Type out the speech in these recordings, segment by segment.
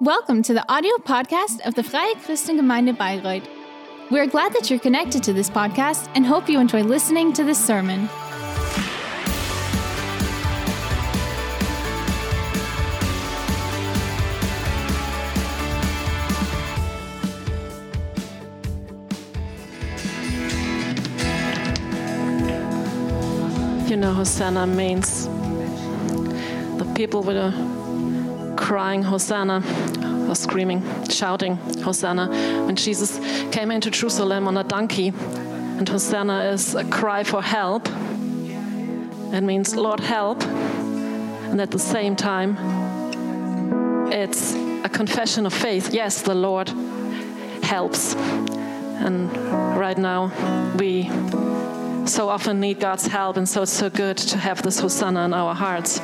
Welcome to the audio podcast of the Freie Christengemeinde Bayreuth. We're glad that you're connected to this podcast and hope you enjoy listening to this sermon. You know, Hosanna means the people were crying Hosanna or screaming, shouting Hosanna when Jesus came into Jerusalem on a donkey. And Hosanna is a cry for help. It means, Lord, help. And at the same time, it's a confession of faith. Yes, the Lord helps. And right now, we so often need God's help, and so it's so good to have this Hosanna in our hearts.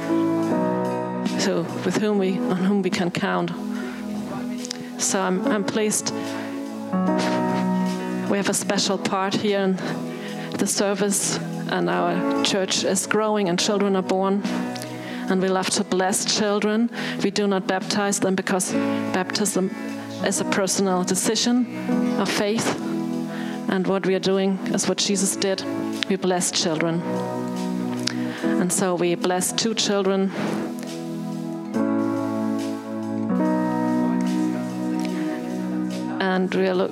So, with whom we on whom we can count. So I'm I'm pleased. We have a special part here in the service, and our church is growing, and children are born. And we love to bless children. We do not baptize them because baptism is a personal decision of faith. And what we are doing is what Jesus did. We bless children. And so we bless two children. And we are,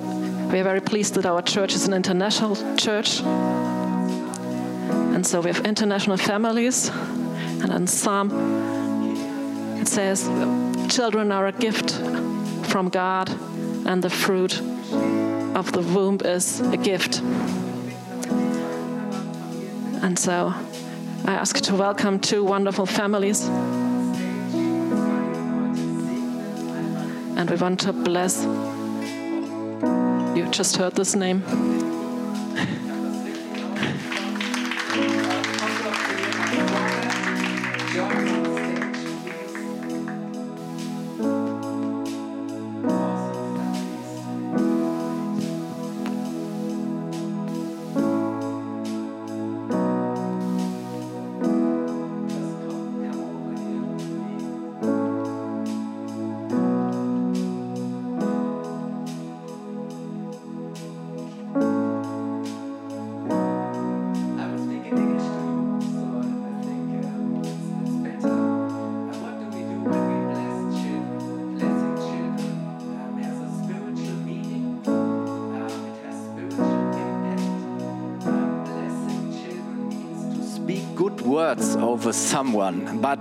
we are very pleased that our church is an international church. And so we have international families. And in Psalm, it says, Children are a gift from God, and the fruit of the womb is a gift. And so I ask you to welcome two wonderful families. And we want to bless. Just heard this name. Over someone. But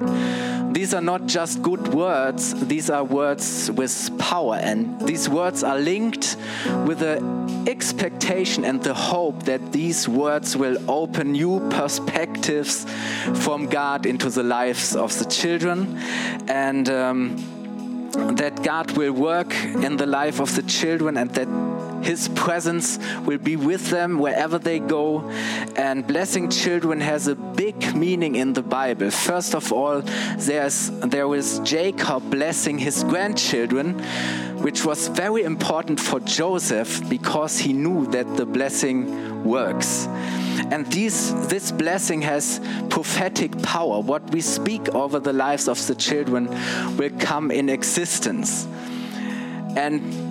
these are not just good words, these are words with power. And these words are linked with the expectation and the hope that these words will open new perspectives from God into the lives of the children. And um, that God will work in the life of the children and that His presence will be with them wherever they go. And blessing children has a big meaning in the Bible. First of all, there's, there is Jacob blessing his grandchildren, which was very important for Joseph because he knew that the blessing works. And these, this blessing has prophetic power. What we speak over the lives of the children will come in existence. And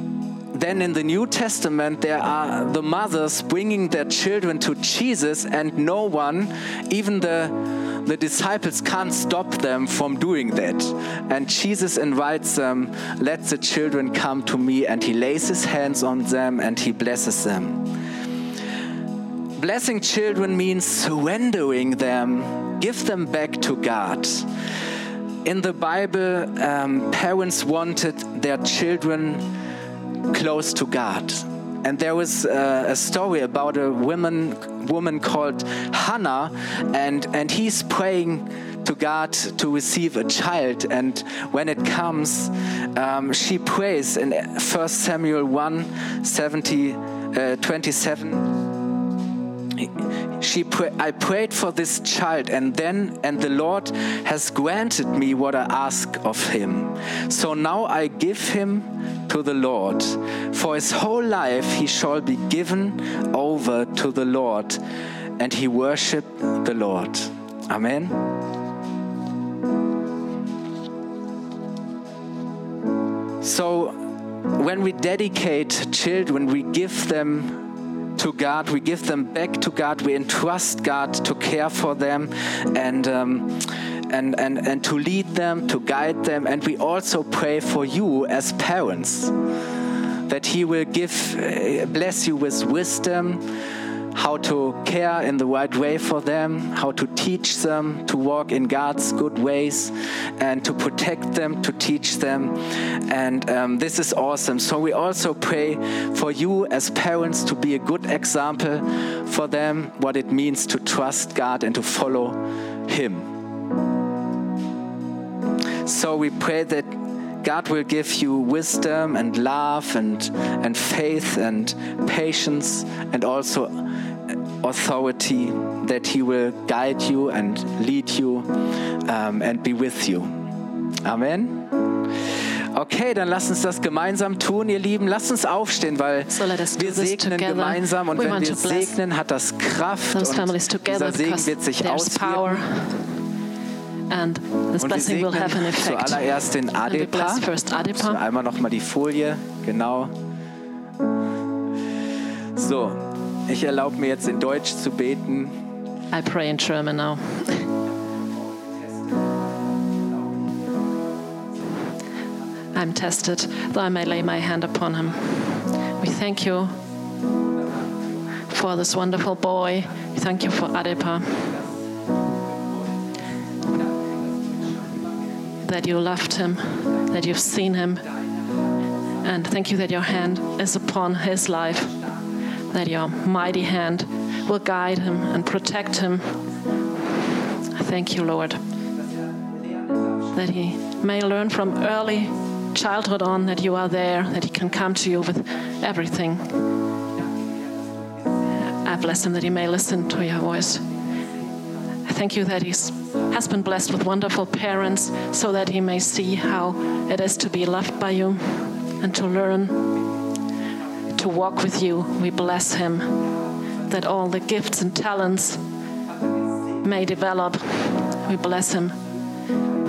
then in the New Testament, there are the mothers bringing their children to Jesus, and no one, even the, the disciples, can't stop them from doing that. And Jesus invites them, Let the children come to me, and he lays his hands on them and he blesses them. Blessing children means surrendering them, give them back to God. In the Bible, um, parents wanted their children close to God. And there was uh, a story about a woman, woman called Hannah, and, and he's praying to God to receive a child. And when it comes, um, she prays in 1 Samuel 1 70, uh, 27 she pray, I prayed for this child and then and the Lord has granted me what I ask of him. So now I give him to the Lord. For his whole life he shall be given over to the Lord and he worship the Lord. Amen. So, when we dedicate children, we give them to God, we give them back to God, we entrust God to care for them and, um, and, and, and to lead them, to guide them. And we also pray for you as parents that He will give, uh, bless you with wisdom how to care in the right way for them, how to teach them to walk in God's good ways, and to protect them, to teach them. And um, this is awesome. So we also pray for you as parents to be a good example for them, what it means to trust God and to follow Him. So we pray that God will give you wisdom and love and, and faith and patience and also authority that He will guide you and lead you um, and be with you. Amen. Okay, dann lasst uns das gemeinsam tun, ihr Lieben. Lasst uns aufstehen, weil wir segnen gemeinsam und We wenn wir segnen, hat das Kraft und dieser Segen wird sich auswirken. and this Und blessing will have an segnen effect. zuallererst den Adepa. bless first So, Adepa. einmal noch mal die Folie, genau. So, ich erlaube mir jetzt in Deutsch zu beten. I pray in German now. I'm tested, though I may lay my hand upon him. We thank you for this wonderful boy. We thank you for Adepa. That you loved him, that you've seen him. And thank you that your hand is upon his life, that your mighty hand will guide him and protect him. I thank you, Lord, that he may learn from early childhood on that you are there, that he can come to you with everything. I bless him that he may listen to your voice. I thank you that he has been blessed with wonderful parents so that he may see how it is to be loved by you and to learn to walk with you. We bless him that all the gifts and talents may develop. We bless him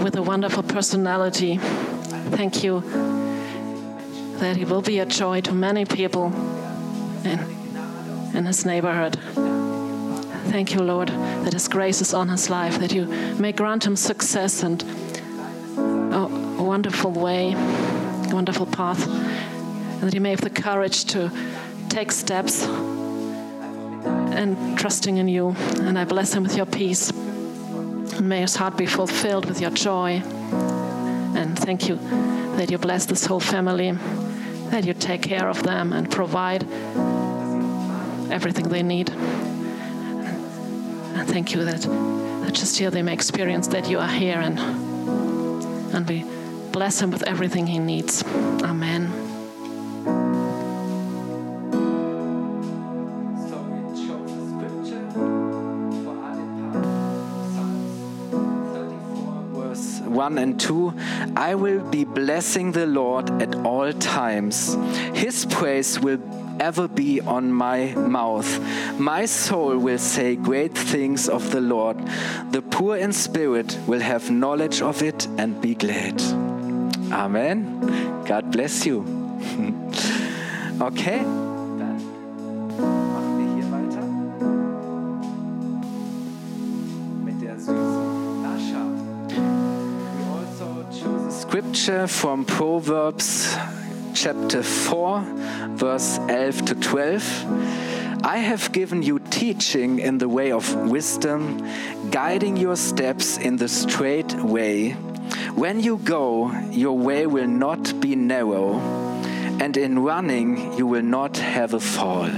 with a wonderful personality. Thank you that he will be a joy to many people in, in his neighborhood. Thank you, Lord, that his grace is on his life, that you may grant him success and a wonderful way, wonderful path, and that he may have the courage to take steps and trusting in you. And I bless him with your peace. And may his heart be fulfilled with your joy. And thank you that you bless this whole family, that you take care of them and provide everything they need. And thank you that, that just here they may experience that you are here and, and we bless him with everything he needs. Amen. 1 and 2 I will be blessing the Lord at all times. His praise will ever be on my mouth. My soul will say great things of the Lord. The poor in spirit will have knowledge of it and be glad. Amen. God bless you. Okay, scripture from Proverbs chapter 4, verse 11 to 12. I have given you teaching in the way of wisdom, guiding your steps in the straight way. When you go, your way will not be narrow, and in running, you will not have a fall.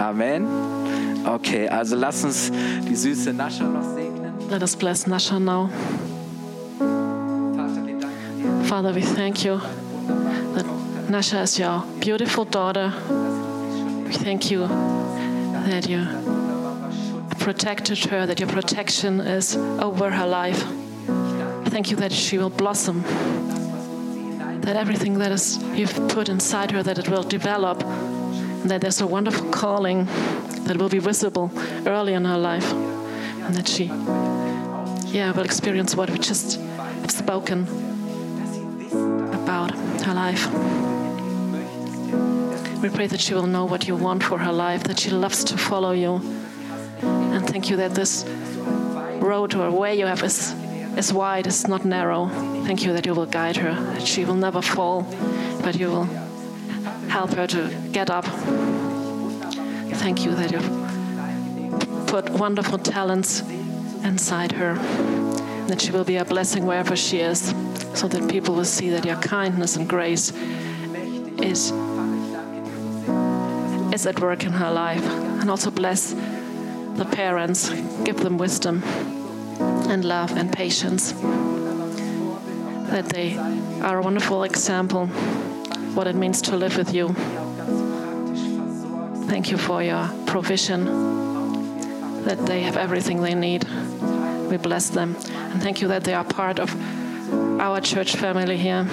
Amen. Okay, also lass uns die süße Nascha noch segnen. Let us bless Nasha now. Father, we thank you that Nasha is your beautiful daughter. We thank you that you protected her, that your protection is over her life. Thank you that she will blossom, that everything that is you've put inside her, that it will develop, and that there's a wonderful calling that will be visible early in her life, and that she, yeah, will experience what we just have spoken her life. We pray that she will know what you want for her life, that she loves to follow you. And thank you that this road or way you have is, is wide, is not narrow. Thank you that you will guide her, that she will never fall, but you will help her to get up. Thank you that you've put wonderful talents inside her, that she will be a blessing wherever she is, so that people will see that your kindness and grace is, is at work in her life. And also bless the parents, give them wisdom and love and patience, that they are a wonderful example what it means to live with you. Thank you for your provision, that they have everything they need. We bless them. And thank you that they are part of our church family here,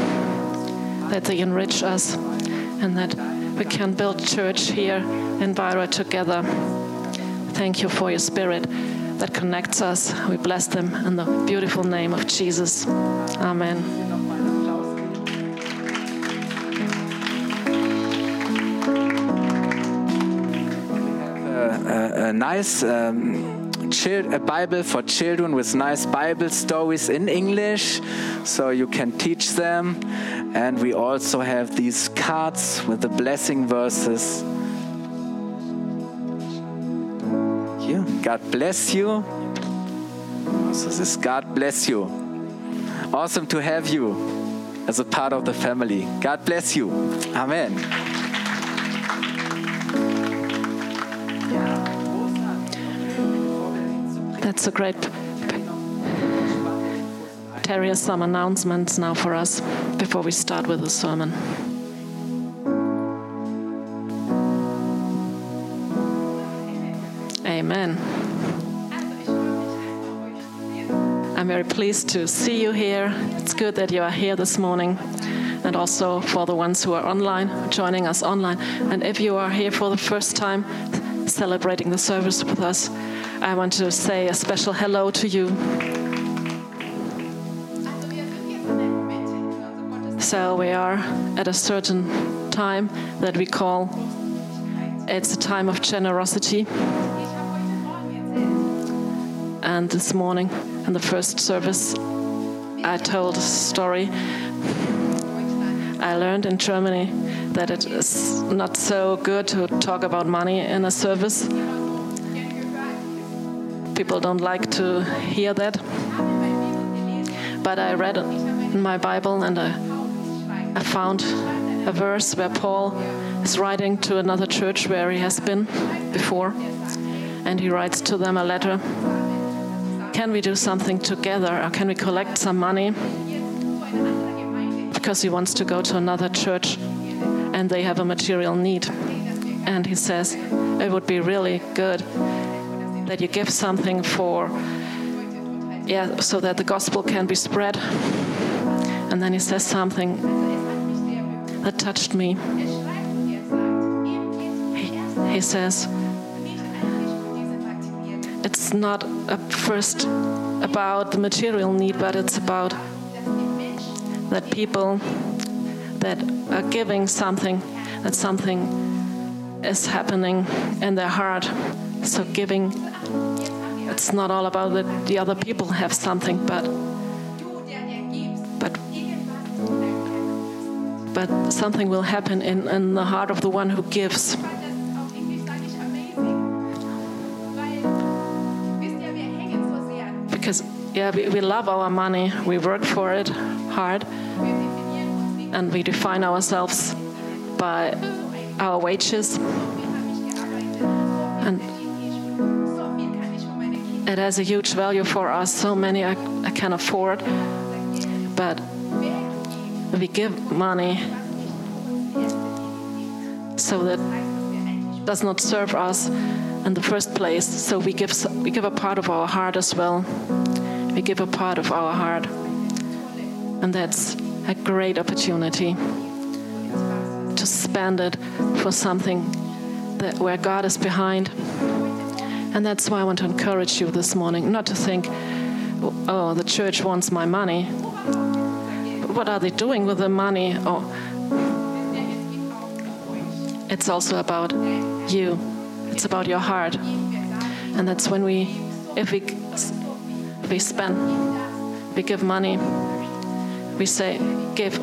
that they enrich us, and that we can build church here in Bayreuth together. Thank you for your spirit that connects us. We bless them in the beautiful name of Jesus. Amen. a, a nice um, a Bible for children with nice Bible stories in English, so you can teach them. And we also have these cards with the blessing verses. You, God bless you. So this God bless you. Awesome to have you as a part of the family. God bless you. Amen. That's a great. Terry has some announcements now for us before we start with the sermon. Amen. I'm very pleased to see you here. It's good that you are here this morning. And also for the ones who are online, joining us online. And if you are here for the first time, celebrating the service with us, I want to say a special hello to you. So we are at a certain time that we call it's a time of generosity. And this morning, in the first service, I told a story. I learned in Germany that it is not so good to talk about money in a service. People don't like to hear that. But I read in my Bible and I, I found a verse where Paul is writing to another church where he has been before. And he writes to them a letter Can we do something together or can we collect some money? Because he wants to go to another church and they have a material need. And he says, It would be really good that you give something for, yeah, so that the gospel can be spread. And then he says something that touched me. He, he says, it's not first about the material need, but it's about that people that are giving something, that something is happening in their heart. So giving, it's not all about that the other people have something, but but but something will happen in, in the heart of the one who gives. Because yeah, we, we love our money, we work for it hard, and we define ourselves by our wages. And it has a huge value for us. So many I, I can afford, but we give money so that does not serve us in the first place. So we give we give a part of our heart as well. We give a part of our heart, and that's a great opportunity to spend it for something that where God is behind. And that's why I want to encourage you this morning not to think, oh, the church wants my money. What are they doing with the money? Or it's also about you. It's about your heart. And that's when we, if we, we spend, we give money, we say, give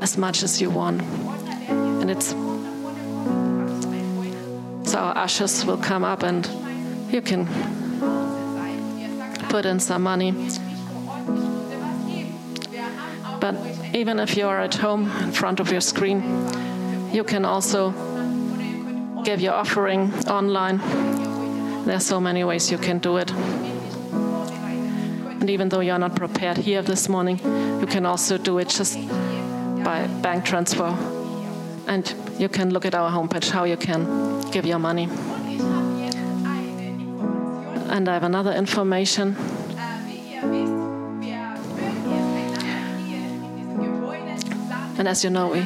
as much as you want. And it's, so our ushers will come up and you can put in some money. But even if you're at home in front of your screen, you can also give your offering online. There are so many ways you can do it. And even though you're not prepared here this morning, you can also do it just by bank transfer. And you can look at our homepage how you can give your money. And I have another information. And as you know, we,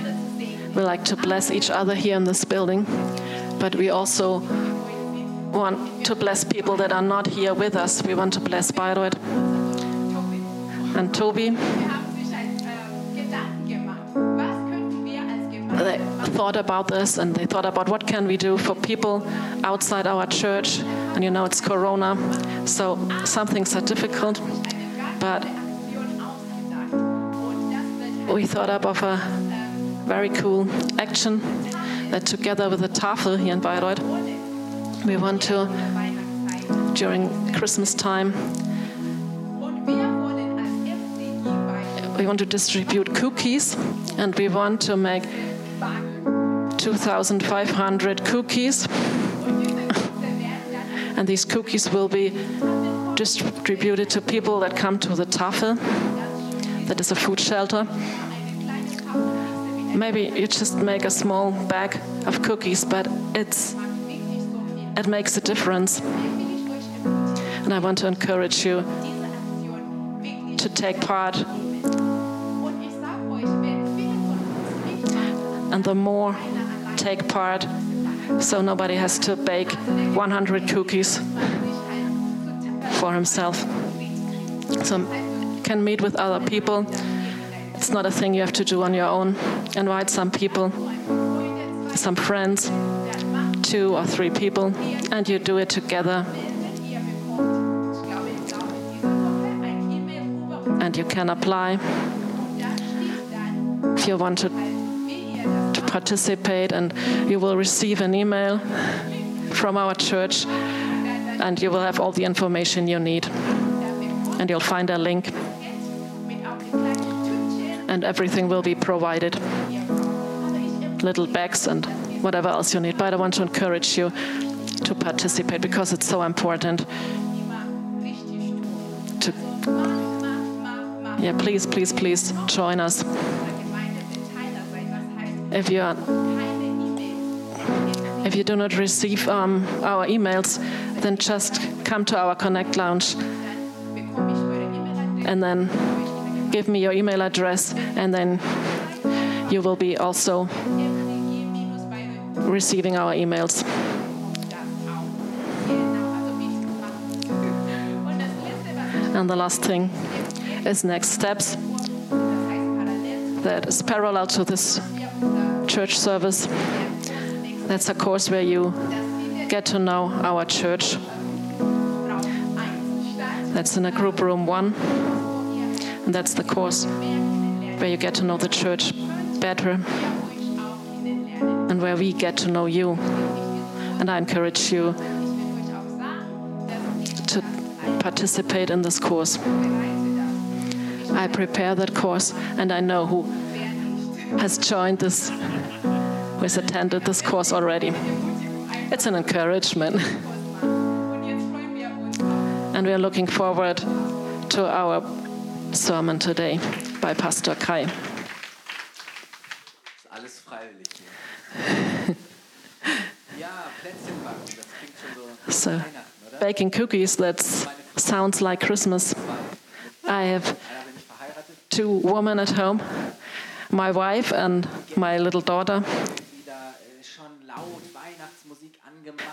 we like to bless each other here in this building, but we also want to bless people that are not here with us. We want to bless Bayreuth and Toby. They thought about this and they thought about what can we do for people outside our church. And you know, it's Corona, so some things are difficult, but we thought up of a very cool action that together with the Tafel here in Bayreuth, we want to, during Christmas time, we want to distribute cookies and we want to make 2,500 cookies. and these cookies will be distributed to people that come to the Tafel, that is a food shelter. Maybe you just make a small bag of cookies, but it's it makes a difference. And I want to encourage you to take part. And the more take part, so nobody has to bake 100 cookies for himself. So can meet with other people. It's not a thing you have to do on your own. Invite some people, some friends, two or three people, and you do it together. And you can apply if you want to, participate, and you will receive an email from our church, and you will have all the information you need. And you'll find a link, and everything will be provided little bags and whatever else you need. But I want to encourage you to participate because it's so important. To yeah, please, please, please join us. If you are, if you do not receive um, our emails, then just come to our Connect Lounge. And then give me your email address, and then you will be also receiving our emails. And the last thing is next steps. That is parallel to this church service. That's a course where you get to know our church. That's in a group room one. And that's the course where you get to know the church better and where we get to know you. And I encourage you to participate in this course. I prepare that course, and I know who has joined this, who has attended this course already. It's an encouragement. And we are looking forward to our sermon today by Pastor Kai. Ist alles freiwillig hier. ja, Plätzchen backen, das klingt schon so So, Weihnachten, oder? baking cookies, that sounds like Christmas. I have Einer bin ich verheiratet, two women at home my wife and my little daughter.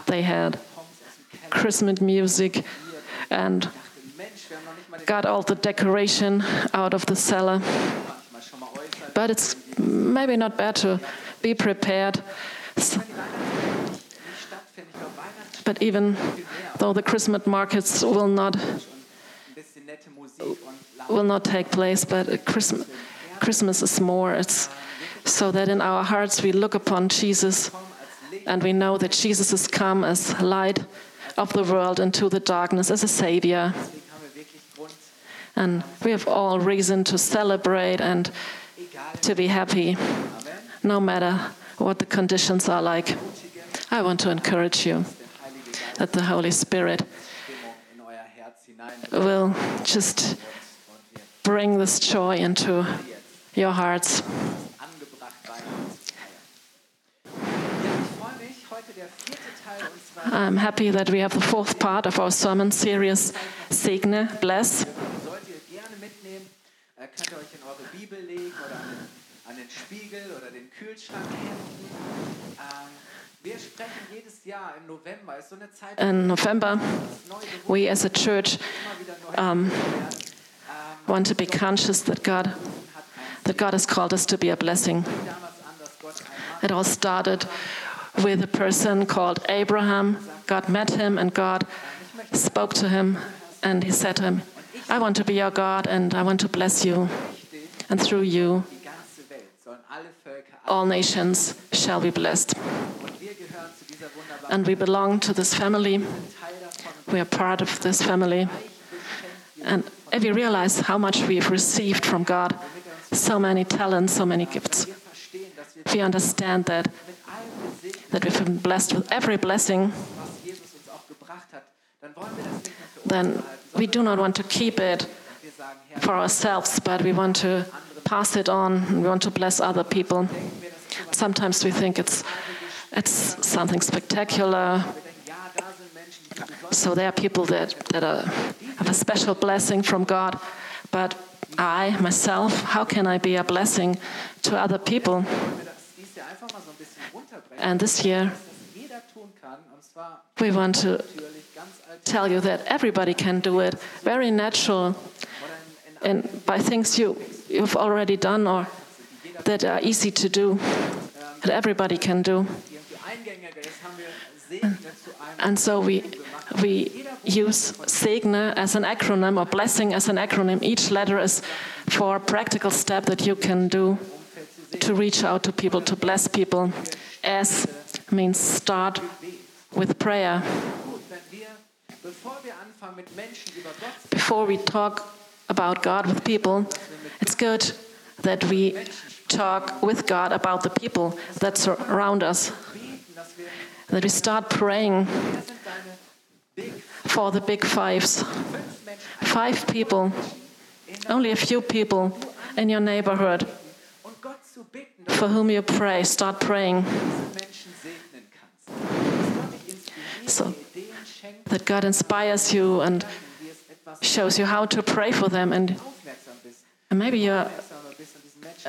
They had. Christmas music and got all the decoration out of the cellar. But it's maybe not bad to be prepared but even though the Christmas markets will not will not take place, but Christmas, Christmas is more. It's so that in our hearts we look upon Jesus and we know that Jesus has come as light of the world into the darkness as a savior. And we have all reason to celebrate and to be happy, no matter what the conditions are like. I want to encourage you that the Holy Spirit will just bring this joy into your hearts. angebracht Weihnachten zu feiern. Ja, ich freue mich, heute der vierte Teil unserer I'm happy that we have the fourth part of our sermon series, Segne, Bless. sollt ihr gerne mitnehmen. Äh, könnt ihr euch in eure Bibel legen oder an den, an den Spiegel oder den Kühlschrank heften. Ähm, wir sprechen jedes Jahr im November. Ist so eine Zeit, wo In November, das neue Beruf we as a church immer wieder neu um, want to be conscious that God, that God has called us to be a blessing. It all started with a person called Abraham. God met him and God spoke to him and he said to him, I want to be your God and I want to bless you. And through you, all nations shall be blessed. And we belong to this family. We are part of this family. And if you realize how much we've received from God, so many talents, so many gifts, we understand that, that we've been blessed with every blessing, then we do not want to keep it for ourselves, but we want to pass it on. We want to bless other people. Sometimes we think it's it's something spectacular. So there are people that, that are, have a special blessing from God. But I, myself, how can I be a blessing to other people? And this year, we want to tell you that everybody can do it, very natural, and by things you, you've already done or that are easy to do, that everybody can do. And so we, we use Segne as an acronym or blessing as an acronym. Each letter is for a practical step that you can do to reach out to people, to bless people. S means start with prayer. Before we talk about God with people, it's good that we talk with God about the people that surround us, that we start praying for the big fives. Five people, only a few people in your neighborhood for whom you pray. Start praying So. that God inspires you and shows you how to pray for them, and, maybe you're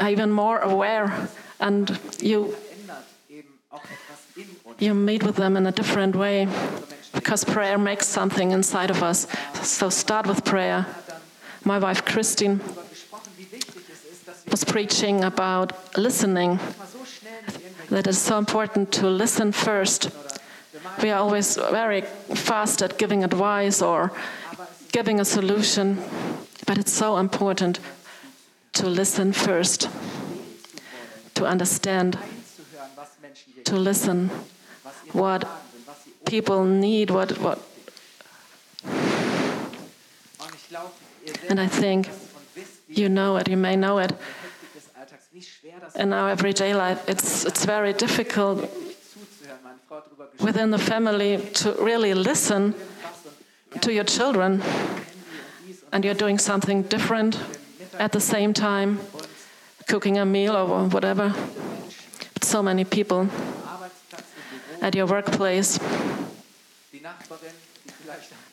even more aware and you you meet with them in a different way because prayer makes something inside of us. So start with prayer. My wife Christine was preaching about listening. That it's so important to listen first. We are always very fast at giving advice or giving a solution, but it's so important to listen first, to understand, to listen what people need, what, what, and I think you know it, you may know it. In our everyday life, it's, it's very difficult within the family to really listen to your children, and you're doing something different at the same time, cooking a meal or whatever. So many people at your workplace, die Nachbarin, die vielleicht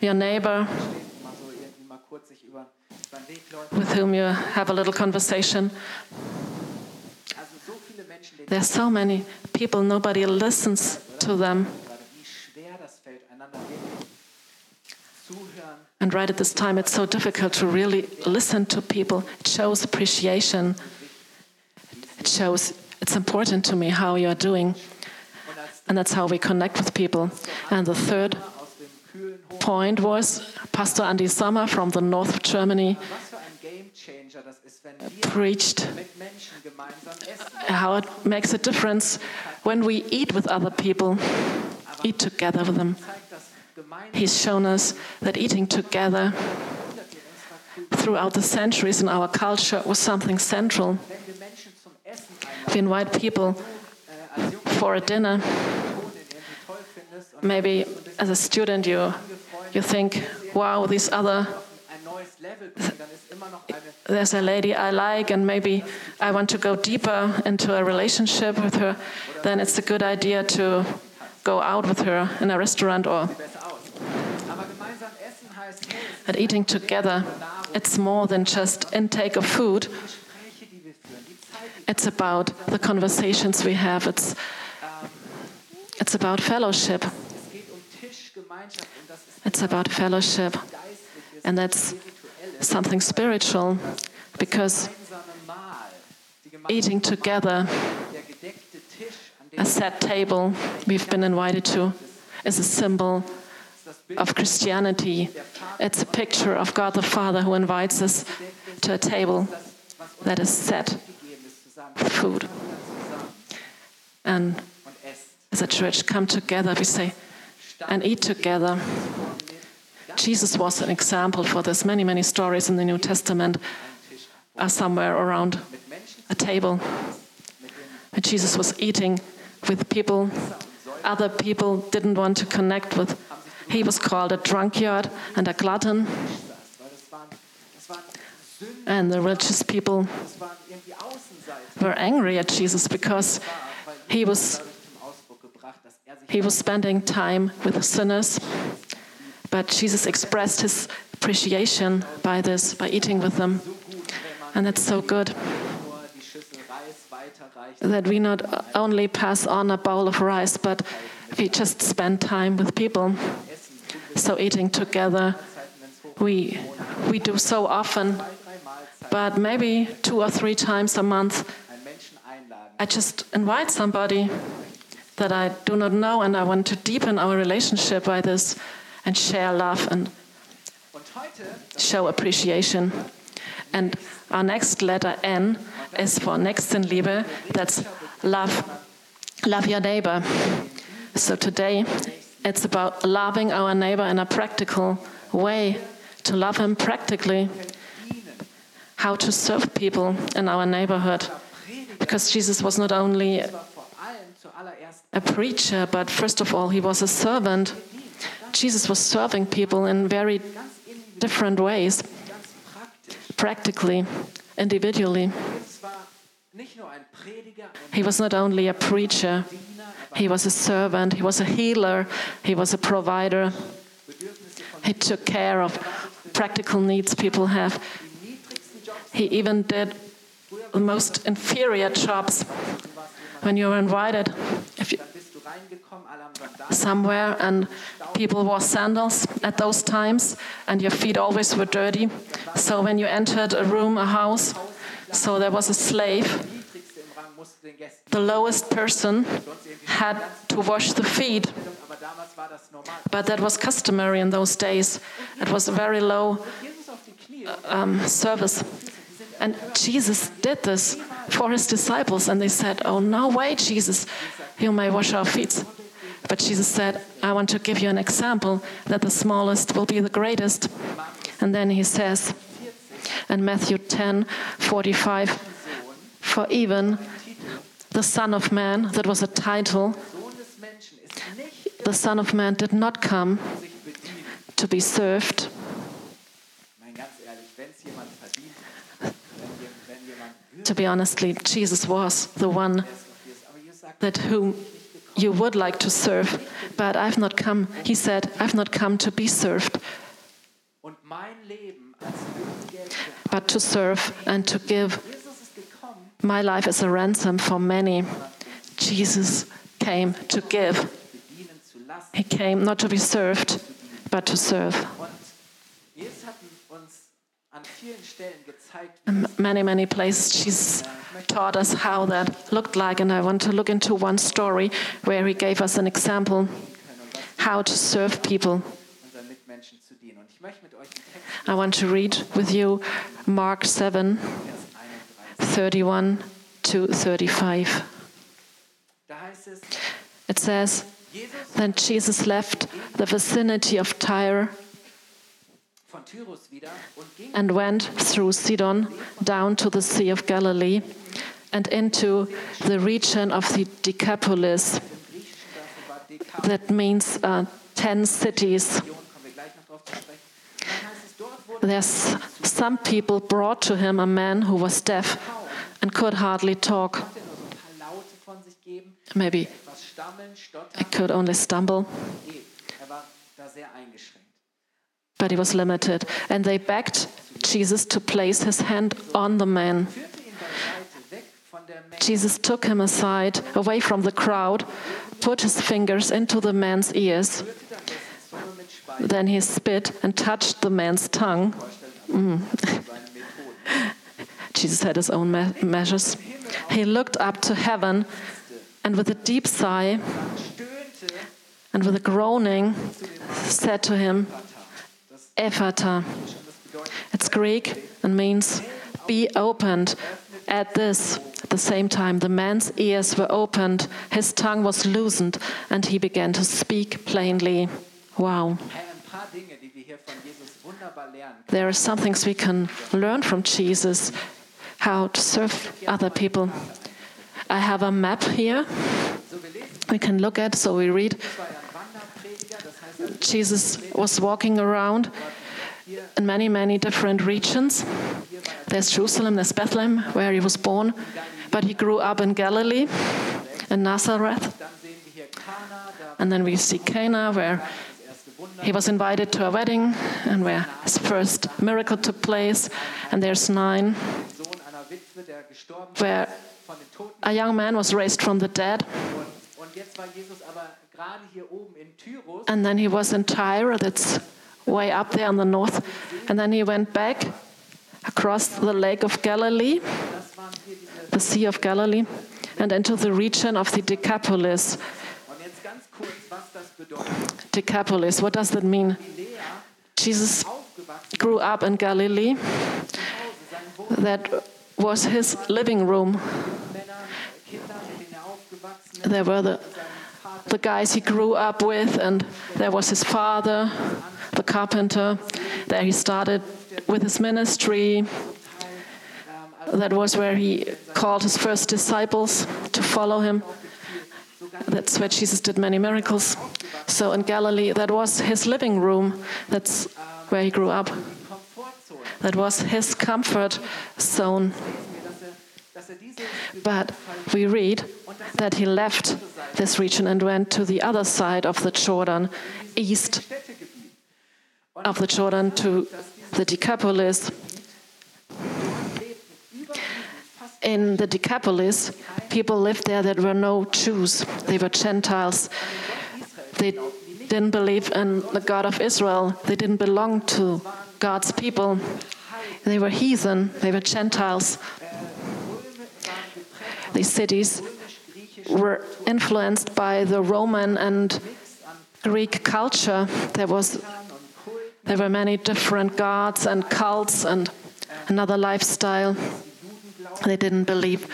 your neighbor steht, mal so irgendwie mal kurz sich über, über den Weg läuft. with whom you have a little conversation. Also so viele Menschen, denen There's so many people, nobody listens to them. gerade wie schwer das fällt, einander wirklich zuhören, And right at this time, it's so difficult to really listen to people. It shows appreciation. It shows it's important to me how you're doing. And that's how we connect with people. And the third point was Pastor Andy Sommer from the north of Germany preached how it makes a difference when we eat with other people, eat together with them. He's shown us that eating together throughout the centuries in our culture was something central. We invite people for a dinner. Maybe as a student, you, you think, wow, these other, there's a lady I like, and maybe I want to go deeper into a relationship with her, then it's a good idea to go out with her in a restaurant or at eating together. It's more than just intake of food. It's about the conversations we have. It's it's about fellowship. It's about fellowship, and that's something spiritual because eating together, a set table we've been invited to, is a symbol of Christianity. It's a picture of God the Father who invites us to a table that is set food. And as a church come together, we say, and eat together. Jesus was an example for this. Many, many stories in the New Testament are somewhere around a table. And Jesus was eating with people other people didn't want to connect with. He was called a drunkard and a glutton, And the religious people were angry at Jesus because he was He was spending time with sinners, but Jesus expressed his appreciation by this, by eating with them. And that's so good that we not only pass on a bowl of rice, but we just spend time with people. So eating together, we, we do so often, but maybe two or three times a month. I just invite somebody that I do not know, and I want to deepen our relationship by this and share love and show appreciation. And our next letter N is for Nächstenliebe. That's love, love your neighbor. So today it's about loving our neighbor in a practical way, to love him practically, how to serve people in our neighborhood. Because Jesus was not only a preacher, but first of all, he was a servant. Jesus was serving people in very different ways, practically, individually. He was not only a preacher, he was a servant, he was a healer, he was a provider. He took care of practical needs people have. He even did the most inferior jobs. When you were invited, you, somewhere and people wore sandals at those times and your feet always were dirty. So when you entered a room, a house, so there was a slave, the lowest person had to wash the feet. But that was customary in those days. It was a very low um, service. And Jesus did this for his disciples, and they said, Oh, no way, Jesus, you may wash our feet. But Jesus said, I want to give you an example that the smallest will be the greatest. And then he says in Matthew 10 45, For even the Son of Man, that was a title, the Son of Man did not come to be served, to be honestly, Jesus was the one that whom you would like to serve, but I've not come, he said, I've not come to be served, but to serve and to give. My life is a ransom for many. Jesus came to give. He came not to be served, but to serve. Und Jesus hat uns an an vielen Stellen gezeigt, In Um, many, many places, she's taught us how that looked like, and I want to look into one story where he gave us an example how to serve people. unseren Mitmenschen zu dienen. Und ich möchte mit euch einen Text I want to read with you Mark 7 31 31. to 35. Da heißt es, It says, Then Jesus left the vicinity of Tyre and went through Sidon down to the Sea of Galilee and into the region of the Decapolis. im Griechischen dafür war Dekapolon, That means uh, 10 cities. kommen wir gleich noch drauf zu sprechen. Und dann heißt es, dort wurden There's some people brought to him a man who was deaf and could hardly talk. konnte nur so ein paar Laute von sich geben, Maybe he could only stumble, but he was limited. And they begged Jesus to place his hand on the man. Jesus took him aside, away from the crowd, put his fingers into the man's ears. Then he spit and touched the man's tongue. Methoden. Mm. Jesus had his own me- measures. He looked up to heaven and with a deep sigh and with a groaning said to him, Ephata. It's Greek and means be opened. At this, at the same time, the man's ears were opened, his tongue was loosened, and he began to speak plainly. Wow. There are some things we can learn from Jesus how to serve other people. I have a map here we can look at, so we read. Jesus was walking around in many, many different regions. There's Jerusalem, there's Bethlehem, where he was born, but he grew up in Galilee, in Nazareth. And then we see Cana, where he was invited to a wedding and where his first miracle took place. And there's Nain, where a young man was raised from the dead. And then he was in Tyre, that's way up there in the north. And then he went back across the lake of Galilee, Das waren hier diese. the Sea of Galilee, and into the region of the Decapolis. Und jetzt ganz kurz, was das bedeutet. Decapolis, what does that mean? Jesus grew up in Galilee. zu Hause, sein Wohn That was his living room. There were the, the guys he grew up with, and there was his father, the carpenter. There he started with his ministry. That was where he called his first disciples to follow him. That's where Jesus did many miracles. So in Galilee, that was his living room. That's where he grew up. That was his comfort zone. But we read that he left this region and went to the other side of the Jordan, east of the Jordan to the Decapolis. In the Decapolis, people lived there that were no Jews, they were Gentiles. They didn't believe in the God of Israel, they didn't belong to God's people. They were heathen, they were Gentiles. These cities were influenced by the Roman and Greek culture. There was there were many different gods and cults and another lifestyle. They didn't believe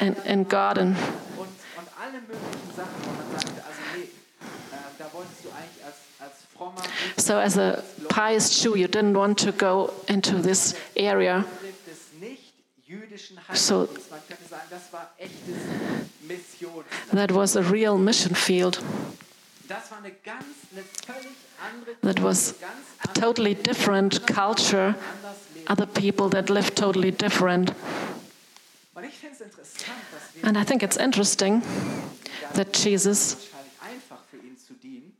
in, in God and so as a pious Jew you didn't want to go into this area. So- That was a real mission field. Das war eine ganz, eine völlig andere That was a totally different culture. Other people that lived totally different. Und ich finde es interessant, dass wir And I think it's interesting that Jesus, wahrscheinlich einfach für ihn zu dienen.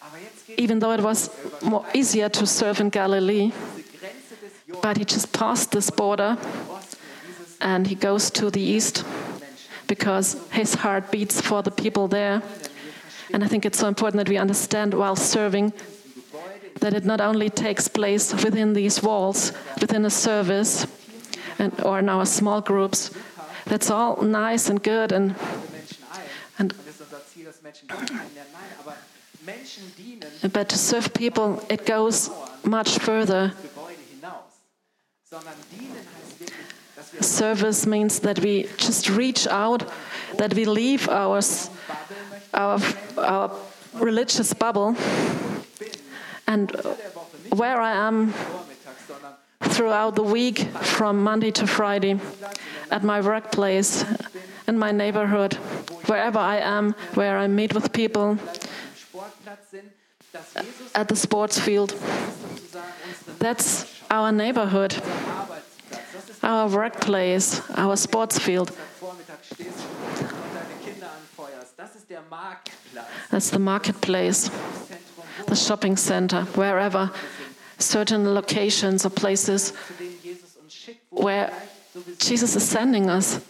Aber jetzt geht even though it was er more easier to serve in Galilee, diese Grenze des Jordans but he just passed this border and he goes to the east because his heart beats for the people there. And I think it's so important that we understand while serving that it not only takes place within these walls, within a service, and, or in our small groups. That's all nice and good, and And- but to serve people, it goes much further. Service means that we just reach out, that we leave our, our, our religious bubble, and where I am throughout the week from Monday to Friday at my workplace, in my neighborhood, wherever I am, where I meet with people, at the sports field. That's our neighborhood, our workplace, our sports field. That's the marketplace, the shopping center, wherever certain locations or places where Jesus is sending us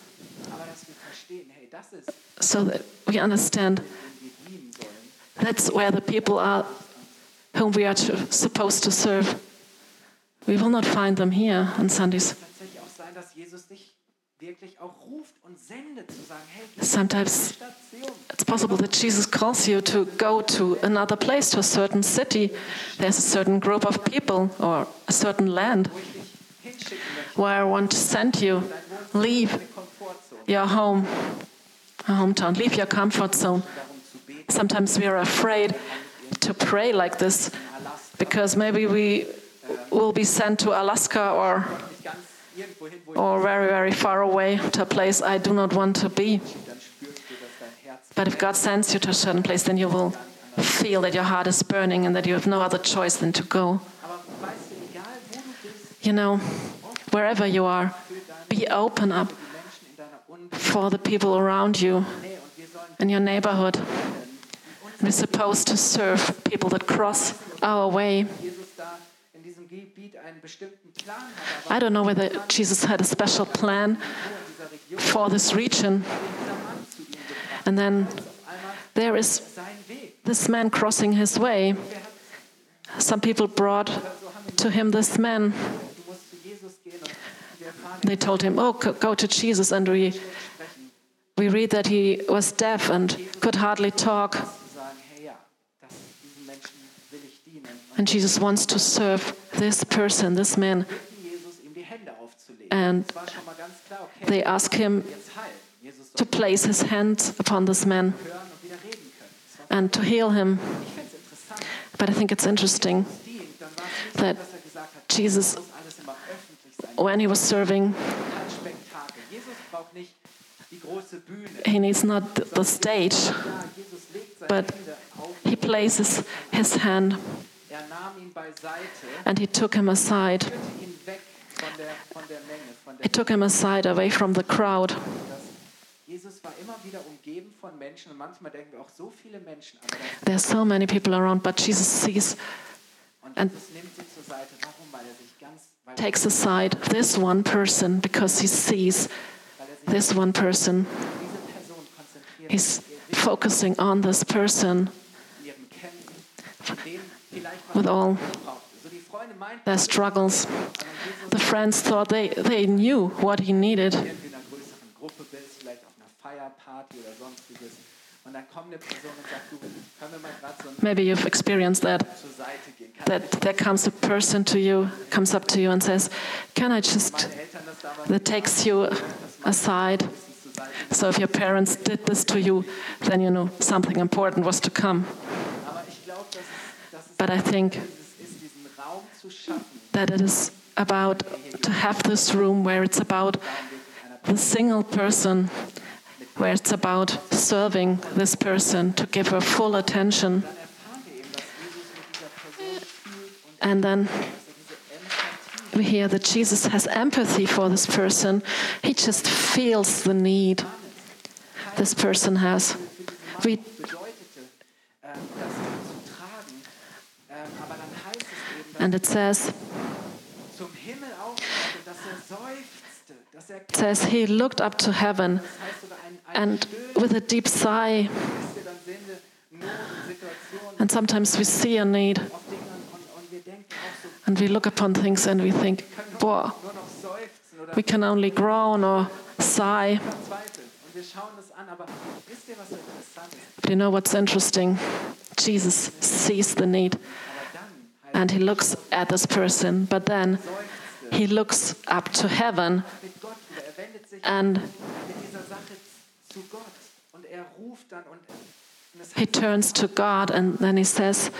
so that we understand that's where the people are whom we are to, supposed to serve. We will not find them here on Sundays. Sometimes it's possible that Jesus calls you to go to another place, to a certain city. There's a certain group of people or a certain land wo ich dich hinschicken möchte, where I want to send you. Leave your home, a hometown, leave your comfort zone. darum zu beten, Sometimes we are afraid to pray like this because maybe we will be sent to Alaska or, nicht ganz irgendwo hin, wo ich or very, very far away to a place I do not want to be. dann spürst du, dass dein Herz But if God sends you to a certain place, then you will feel that your heart is burning and that you have no other choice than to go. Aber weißt du, egal wo du bist, You know, wherever you are, be open up die Menschen in deiner Unbedingten for the people around you und wir sollen in your neighborhood. We're supposed to serve people that cross our way. I don't know whether Jesus had a special plan wo in dieser Region for this region. dieser Mann zu ihm gebracht And then there is this man crossing his way. Some people brought to him this man. Du musst zu Jesus gehen und wir erfahren They told him, Oh, go to Jesus. And we, we read that he was deaf and could hardly talk. zu sagen, hey ja, das, diesen Menschen will ich dienen. Und And Jesus wants to serve this person, this man. And they ask him to place his hands upon this man and to heal him. But I think it's interesting that Jesus, when he was serving, he needs not the stage, but he places his hand and he took him aside. He took him aside away from the crowd. There are so many people around, but Jesus sees, And- takes aside this one person because he sees this one person. He's focusing on this person with all braucht. So die Freunde meinten, their struggles. The friends thought they, they knew what he needed. Maybe you've experienced that. That there comes a person to you, comes up to you and says, Can I just, that takes you aside. So if your parents did this to you, then you know something important was to come. But I think that it is about to have this room where it's about the single person, where it's about serving this person to give her full attention. And then we hear that Jesus has empathy for this person. He just feels the need this person has. We, and it says, er zum Himmel aufschaute, dass er it says he looked up to heaven das heißt sogar ein, ein and with a deep sigh, bis wir dann sehen, Not und Situationen and sometimes we see a need auf Dingen und, und wir And we look upon things and we think, boah, Nur noch seufzen oder we can only groan or sigh. verzweifeln. Und wir schauen das an, aber wisst ihr, was so interessant ist? But you know what's interesting? Jesus sees the need and he looks at this person, but then he looks up to heaven and he turns to God and then he says,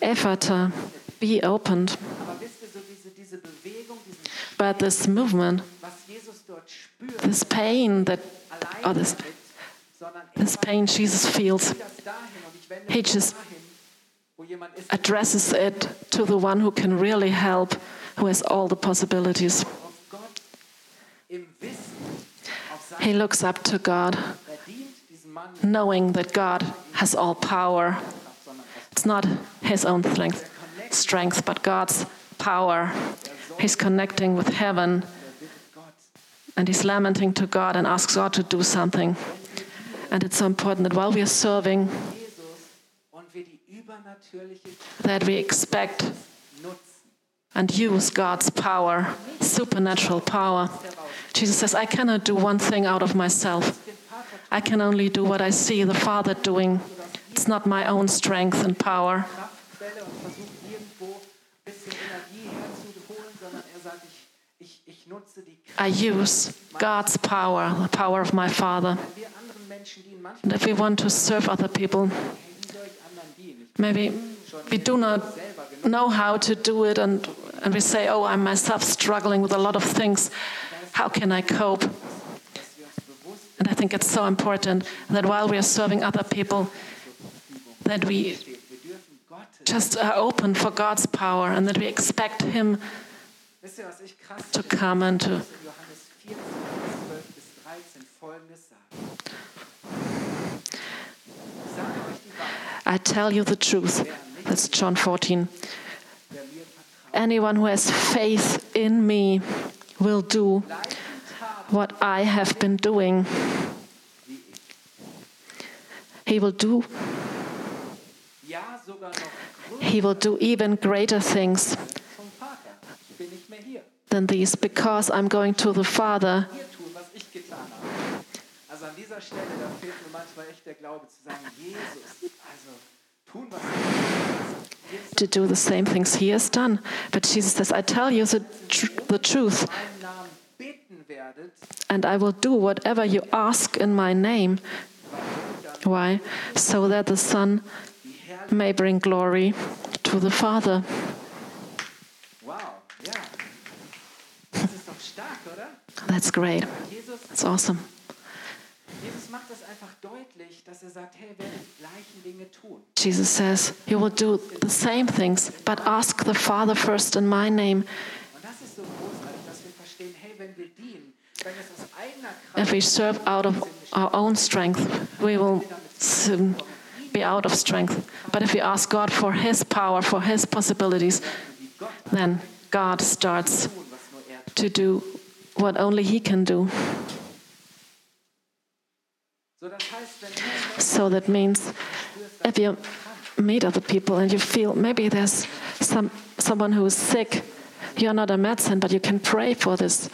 Ephata, be opened. But this movement, this pain that, or this, this pain Jesus feels, He just addresses it to the one who can really help, who has all the possibilities. He looks up to God, knowing that God has all power. It's not his own strength, strength, but God's power. He's connecting with heaven and he's lamenting to God and asks God to do something. And it's so important that while we are serving, Jesus und wir die übernatürliche that we expect and use God's power, supernatural power. Jesus says, I cannot do one thing out of myself. I can only do what I see the Father doing. It's not my own strength and power. Er. I use God's power, the power of my Father. And if we want to serve other people, maybe we do not know how to do it and, and we say, oh, I'm myself struggling with a lot of things. How can I cope? And I think it's so important that while we are serving other people, that we just are open for God's power and that we expect Him to come and to I tell you the truth. That's John 14. wer mir vertraut. Anyone who has faith in me will do what I have been doing. He will do he will do even greater things than these because I'm going to the Father. To do the same things he has done. But Jesus says, I tell you the, tr- the truth, in meinem Namen bitten werdet, and I will do whatever you ask in my name. Why? So that the Son may bring glory to the Father. Wow, ja. Das ist doch stark, oder? That's great. That's awesome. Jesus macht das einfach deutlich, dass er sagt, hey, werde die gleichen Dinge tun. Jesus says, You will do the same things, but ask the Father first in my name. Und das ist so großartig, dass wir verstehen, hey, wenn wir dienen, wenn wir es aus eigener If we serve out of our own strength, we will soon be out of strength. But if we ask God for His power, for His possibilities, then God starts tun, was nur tut. to do what only He can do. So, that means if you meet other people and you feel maybe there's some someone who is sick, you're not a medicine, but you can pray for this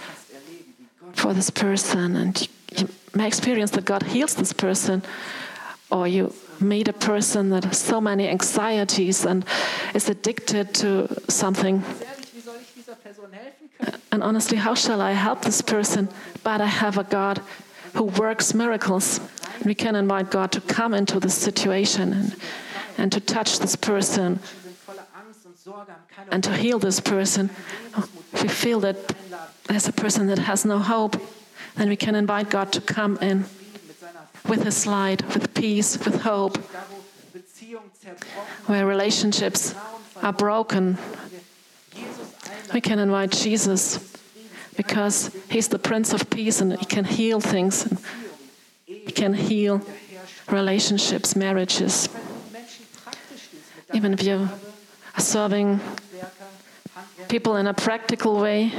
for this person, and you, may experience that God heals this person, or you meet a person that has so many anxieties and is addicted to something. And honestly, how shall I help this person? But I have a God who works miracles. We can invite God to come into this situation and, and to touch this person and to heal this person. If we feel that there's a person that has no hope, then we can invite God to come in with His light, with peace, with hope, where relationships are broken. We can invite Jesus because He's the Prince of Peace and He can heal things. He can heal relationships, marriages. Even if you are serving people in a practical way,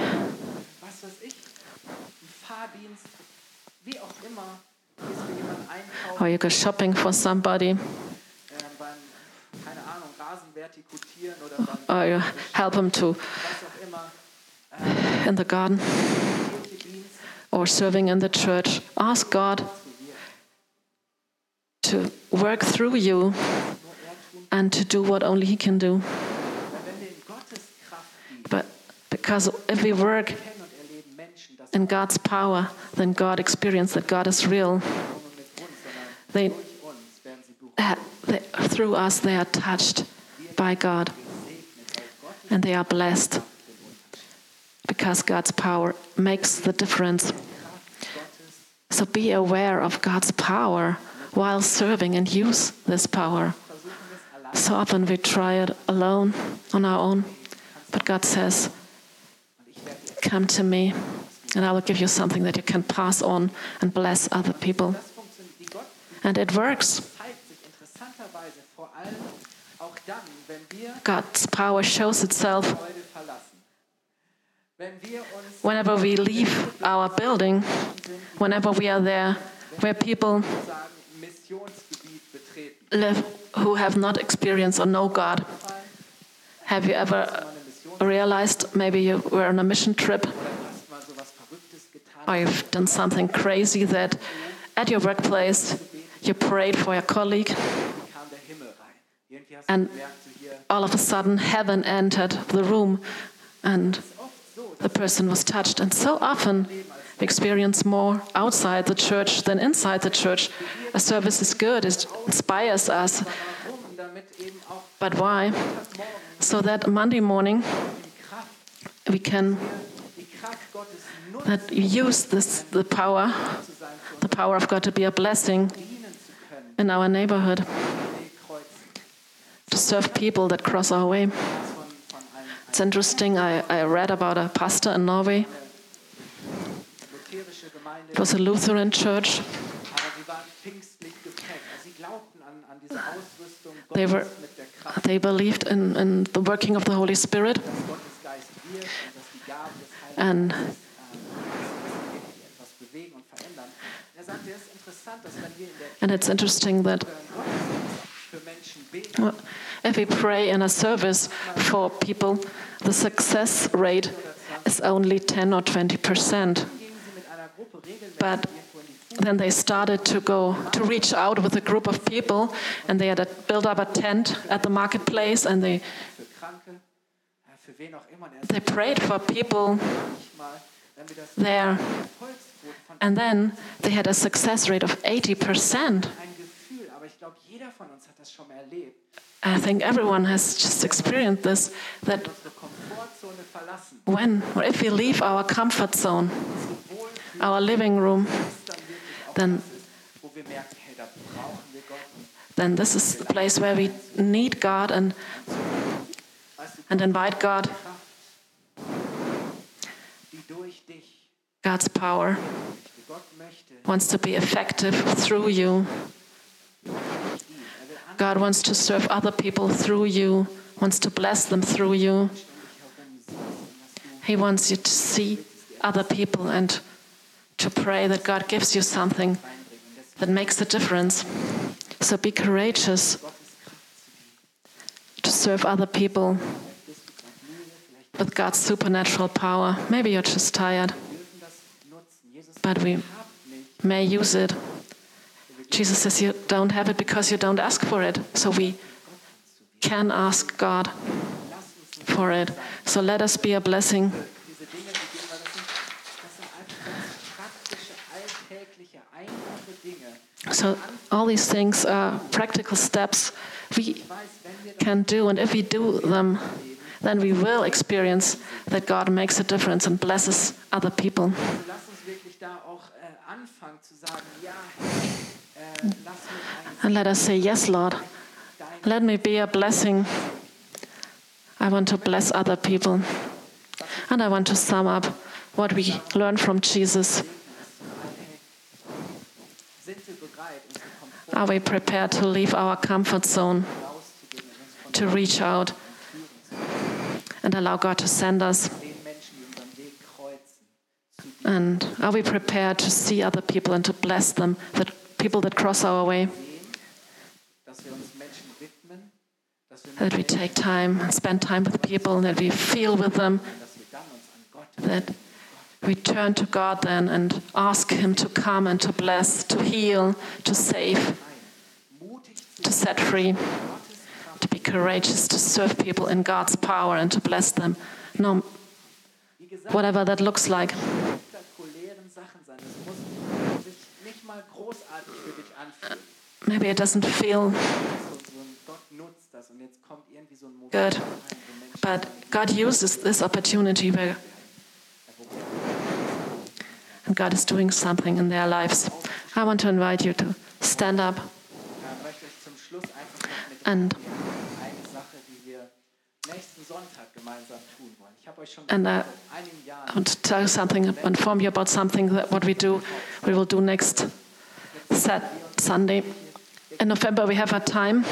or you go shopping for somebody, or you help them to in the garden or serving in the church. Ask God to work through you and to do what only He can do. But because if we work in God's power, then God experiences that God is real. They, they through us they are touched by God and they are blessed because God's power makes the difference. So be aware of God's power while serving and use this power. So often we try it alone on our own, but God says, Come to me, and I will give you something that you can pass on and bless other people. And it works. God's power shows itself whenever we leave our building, whenever we are there where people live who have not experienced or know God. Have you ever realized maybe you were on a mission trip or you've done something crazy that at your workplace you prayed for your colleague And- all of a sudden heaven entered the room and the person was touched. And so often we experience more outside the church than inside the church. A service is good, it inspires us. But why? So that Monday morning we can that use this the power, the power of God to be a blessing in our neighborhood, to serve people that cross our way. It's interesting. I, I read about a pastor in Norway. It was a Lutheran church. They were, they believed in, in the working of the Holy Spirit, and and it's interesting that If we pray in a service for people, the success rate is only 10 or 20 percent. But then they started to go to reach out with a group of people, and they had a, built up a tent at the marketplace, and they they prayed for people there, and then they had a success rate of 80 percent. I think everyone has just experienced this that when or if we leave our comfort zone, our living room, then then this is the place where we need God and, and invite God, God's power, wants to be effective through you. God wants to serve other people through you, wants to bless them through you. He wants you to see other people and to pray that God gives you something that makes a difference. So be courageous to serve other people with God's supernatural power. Maybe you're just tired, but we may use it. Jesus says you don't have it because you don't ask for it. So we can ask God for it. So let us be a blessing. So all these things are practical steps we can do, and if we do them, then we will experience that God makes a difference and blesses other people. And let us say, Yes, Lord, let me be a blessing. I want to bless other people. And I want to sum up what we learn from Jesus. Are we prepared to leave our comfort zone, to reach out, and allow God to send us? And are we prepared to see other people and to bless them, the people that cross our way? That we take time and spend time with people, that we feel with them, dass wir dann uns an Gott that we turn to God then and ask Him to come and to bless, to heal, to save, to set free, to be courageous, to serve people in God's power and to bless them, no, whatever that looks like. Maybe it doesn't feel good, but God uses this opportunity where and God is doing something in their lives. I want to invite you to stand up and And, I want to tell you something, inform you about something that what we do, we will do next Sunday. In November, we have a time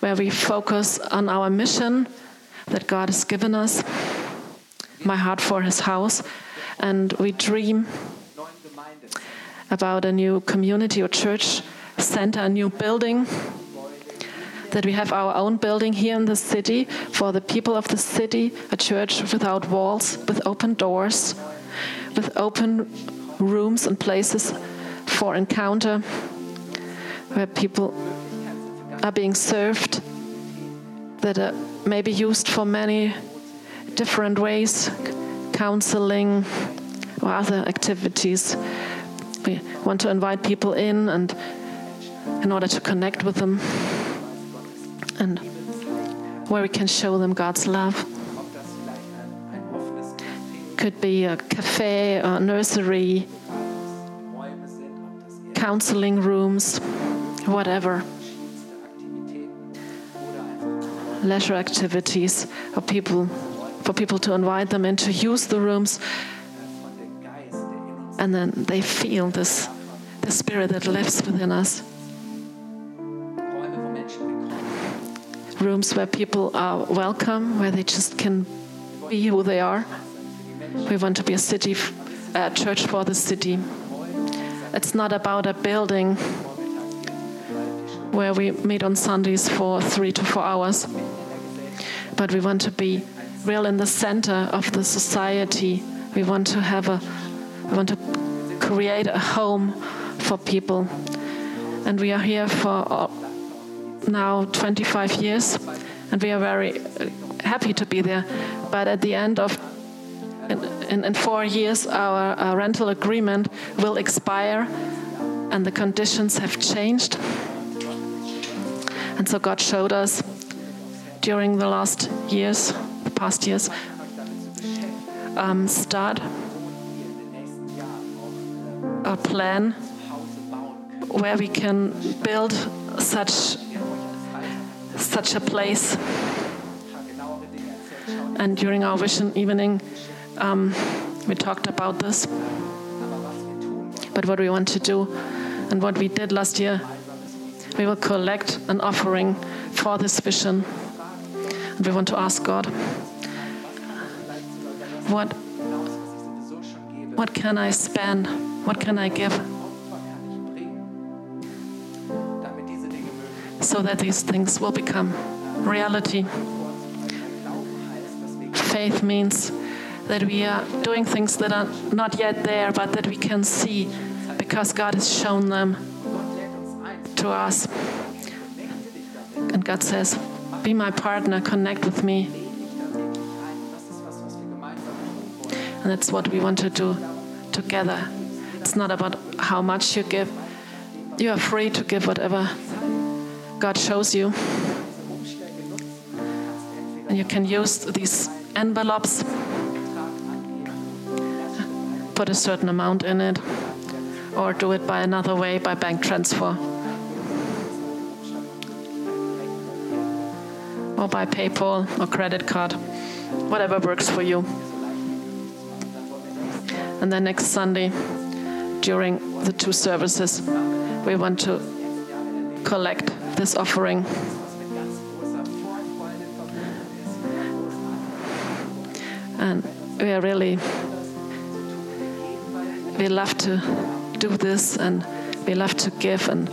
where we focus on our mission that God has given us, my heart for His house, and we dream about a new community or church center, a new building. That we have our own building here in the city for the people of the city, a church without walls, with open doors, with open rooms and places for encounter, where people are being served, that are maybe used for many different ways counseling or other activities. We want to invite people in and in order to connect with them and where we can show them God's love. Could be a cafe or nursery, das eher counseling rooms, whatever, leisure activities or people for people to invite them in to use the rooms and then they feel this the spirit that lives within us. Rooms where people are welcome, where they just can be who they are. We want to be a city, a church for the city. It's not about a building where we meet on Sundays for three to four hours, but we want to be real in the center of the society. We want to have a, we want to create a home for people, and we are here for uh, now 25 years, and we are very uh, happy to be there. But at the end of in, in, four years, our, our rental agreement will expire, and the conditions have changed. And so God showed us during the last years, the past years, um, start a plan where we can build such such a place. And during our vision evening, um, we talked about this. But what we want to do, and what we did last year, we will collect an offering for this vision. And we want to ask God, what, what can I spend? What can I give? So that these things will become reality. Faith means that we are doing things that are not yet there, but that we can see because God has shown them to us. And God says, Be my partner, connect with me. And that's what we want to do together. It's not about how much you give, you are free to give whatever God shows you. And you can use these envelopes, put a certain amount in it, or do it by another way, by bank transfer. Or by PayPal or credit card, whatever works for you. And then next Sunday, during the two services, we want to collect this offering. And we are really, we love to do this and we love to give and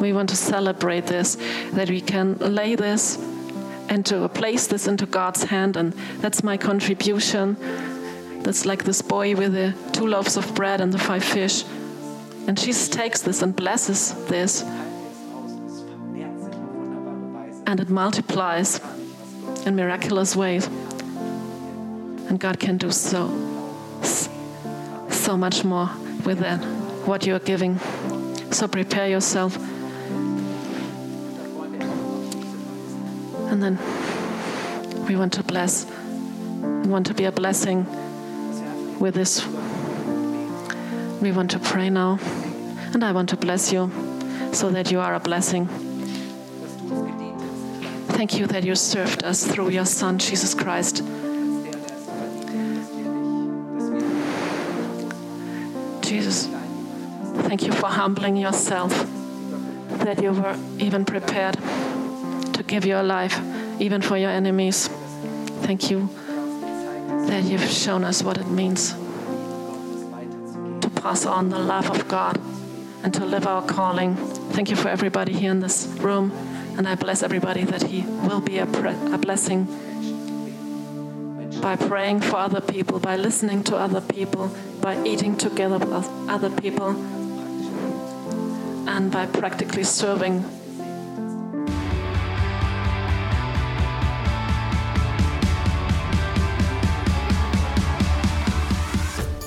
We want to celebrate this, that we can lay this and to place this into God's hand, and that's my contribution. That's like this boy with the two loaves of bread and the five fish. And Jesus takes this and blesses this, and it multiplies in miraculous ways. And God can do so, so much more with that, what you are giving. So prepare yourself. And then we want to bless, we want to be a blessing with this. We want to pray now. And I want to bless you so that you are a blessing. Thank you that you served us through your Son, Jesus Christ. Jesus, thank you for humbling yourself, that you were even prepared give your life, even for your enemies. Thank you that you've shown us what it means to pass on the love of God and to live our calling. Thank you for everybody here in this room, and I bless everybody that He will be a, pre- a blessing by praying for other people, by listening to other people, by eating together with other people, and by practically serving